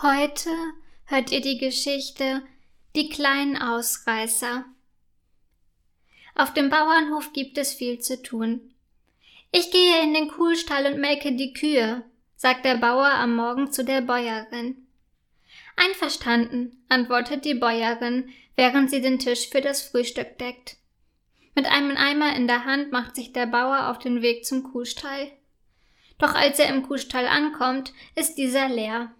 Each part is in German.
Heute hört ihr die Geschichte Die kleinen Ausreißer. Auf dem Bauernhof gibt es viel zu tun. Ich gehe in den Kuhstall und melke die Kühe, sagt der Bauer am Morgen zu der Bäuerin. Einverstanden, antwortet die Bäuerin, während sie den Tisch für das Frühstück deckt. Mit einem Eimer in der Hand macht sich der Bauer auf den Weg zum Kuhstall. Doch als er im Kuhstall ankommt, ist dieser leer.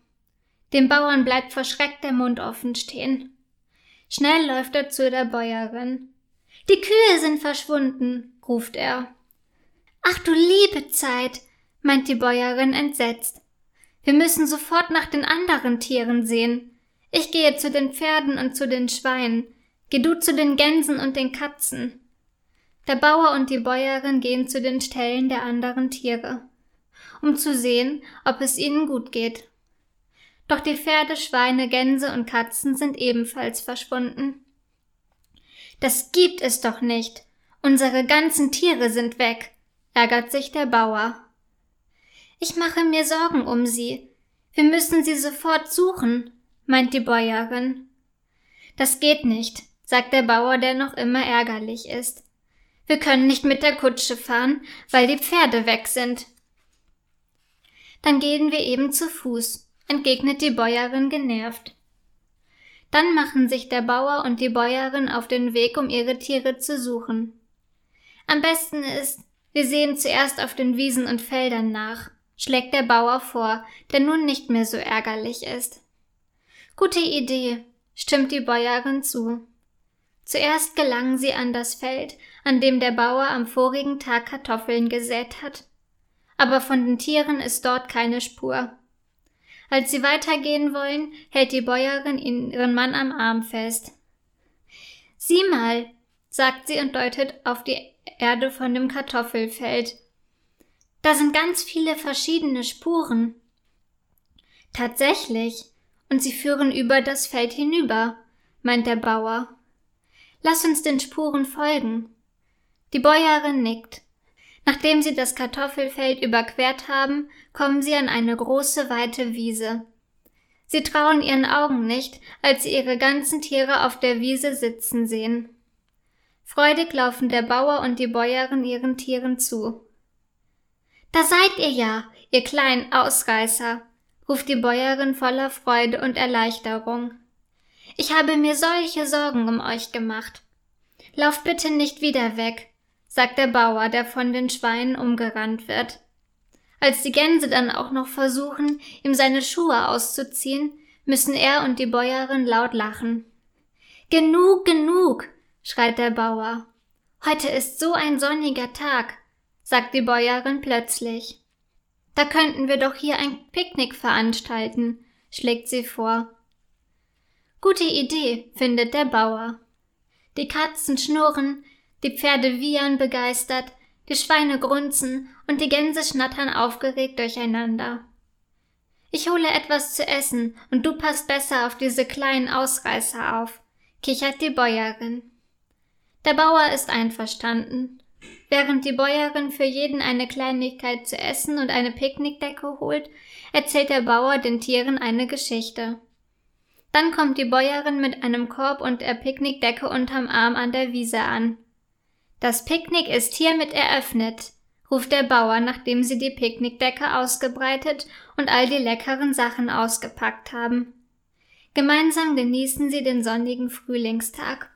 Dem Bauern bleibt vor Schreck der Mund offen stehen. Schnell läuft er zu der Bäuerin. Die Kühe sind verschwunden, ruft er. Ach du liebe Zeit, meint die Bäuerin entsetzt. Wir müssen sofort nach den anderen Tieren sehen. Ich gehe zu den Pferden und zu den Schweinen. Geh du zu den Gänsen und den Katzen. Der Bauer und die Bäuerin gehen zu den Ställen der anderen Tiere, um zu sehen, ob es ihnen gut geht. Doch die Pferde, Schweine, Gänse und Katzen sind ebenfalls verschwunden. Das gibt es doch nicht. Unsere ganzen Tiere sind weg, ärgert sich der Bauer. Ich mache mir Sorgen um sie. Wir müssen sie sofort suchen, meint die Bäuerin. Das geht nicht, sagt der Bauer, der noch immer ärgerlich ist. Wir können nicht mit der Kutsche fahren, weil die Pferde weg sind. Dann gehen wir eben zu Fuß, entgegnet die Bäuerin genervt. Dann machen sich der Bauer und die Bäuerin auf den Weg, um ihre Tiere zu suchen. Am besten ist, wir sehen zuerst auf den Wiesen und Feldern nach, schlägt der Bauer vor, der nun nicht mehr so ärgerlich ist. Gute Idee, stimmt die Bäuerin zu. Zuerst gelangen sie an das Feld, an dem der Bauer am vorigen Tag Kartoffeln gesät hat. Aber von den Tieren ist dort keine Spur. Als sie weitergehen wollen, hält die Bäuerin ihren Mann am Arm fest. Sieh mal, sagt sie und deutet auf die Erde von dem Kartoffelfeld. Da sind ganz viele verschiedene Spuren. Tatsächlich, und sie führen über das Feld hinüber, meint der Bauer. Lass uns den Spuren folgen. Die Bäuerin nickt. Nachdem sie das Kartoffelfeld überquert haben, kommen sie an eine große weite Wiese. Sie trauen ihren Augen nicht, als sie ihre ganzen Tiere auf der Wiese sitzen sehen. Freudig laufen der Bauer und die Bäuerin ihren Tieren zu. Da seid ihr ja, ihr kleinen Ausreißer, ruft die Bäuerin voller Freude und Erleichterung. Ich habe mir solche Sorgen um euch gemacht. Lauft bitte nicht wieder weg, sagt der Bauer, der von den Schweinen umgerannt wird. Als die Gänse dann auch noch versuchen, ihm seine Schuhe auszuziehen, müssen er und die Bäuerin laut lachen. Genug, genug, schreit der Bauer. Heute ist so ein sonniger Tag, sagt die Bäuerin plötzlich. Da könnten wir doch hier ein Picknick veranstalten, schlägt sie vor. Gute Idee, findet der Bauer. Die Katzen schnurren, die Pferde wiehern begeistert, die Schweine grunzen und die Gänse schnattern aufgeregt durcheinander. Ich hole etwas zu essen und du passt besser auf diese kleinen Ausreißer auf, kichert die Bäuerin. Der Bauer ist einverstanden. Während die Bäuerin für jeden eine Kleinigkeit zu essen und eine Picknickdecke holt, erzählt der Bauer den Tieren eine Geschichte. Dann kommt die Bäuerin mit einem Korb und der Picknickdecke unterm Arm an der Wiese an. Das Picknick ist hiermit eröffnet, ruft der Bauer, nachdem sie die Picknickdecke ausgebreitet und all die leckeren Sachen ausgepackt haben. Gemeinsam genießen sie den sonnigen Frühlingstag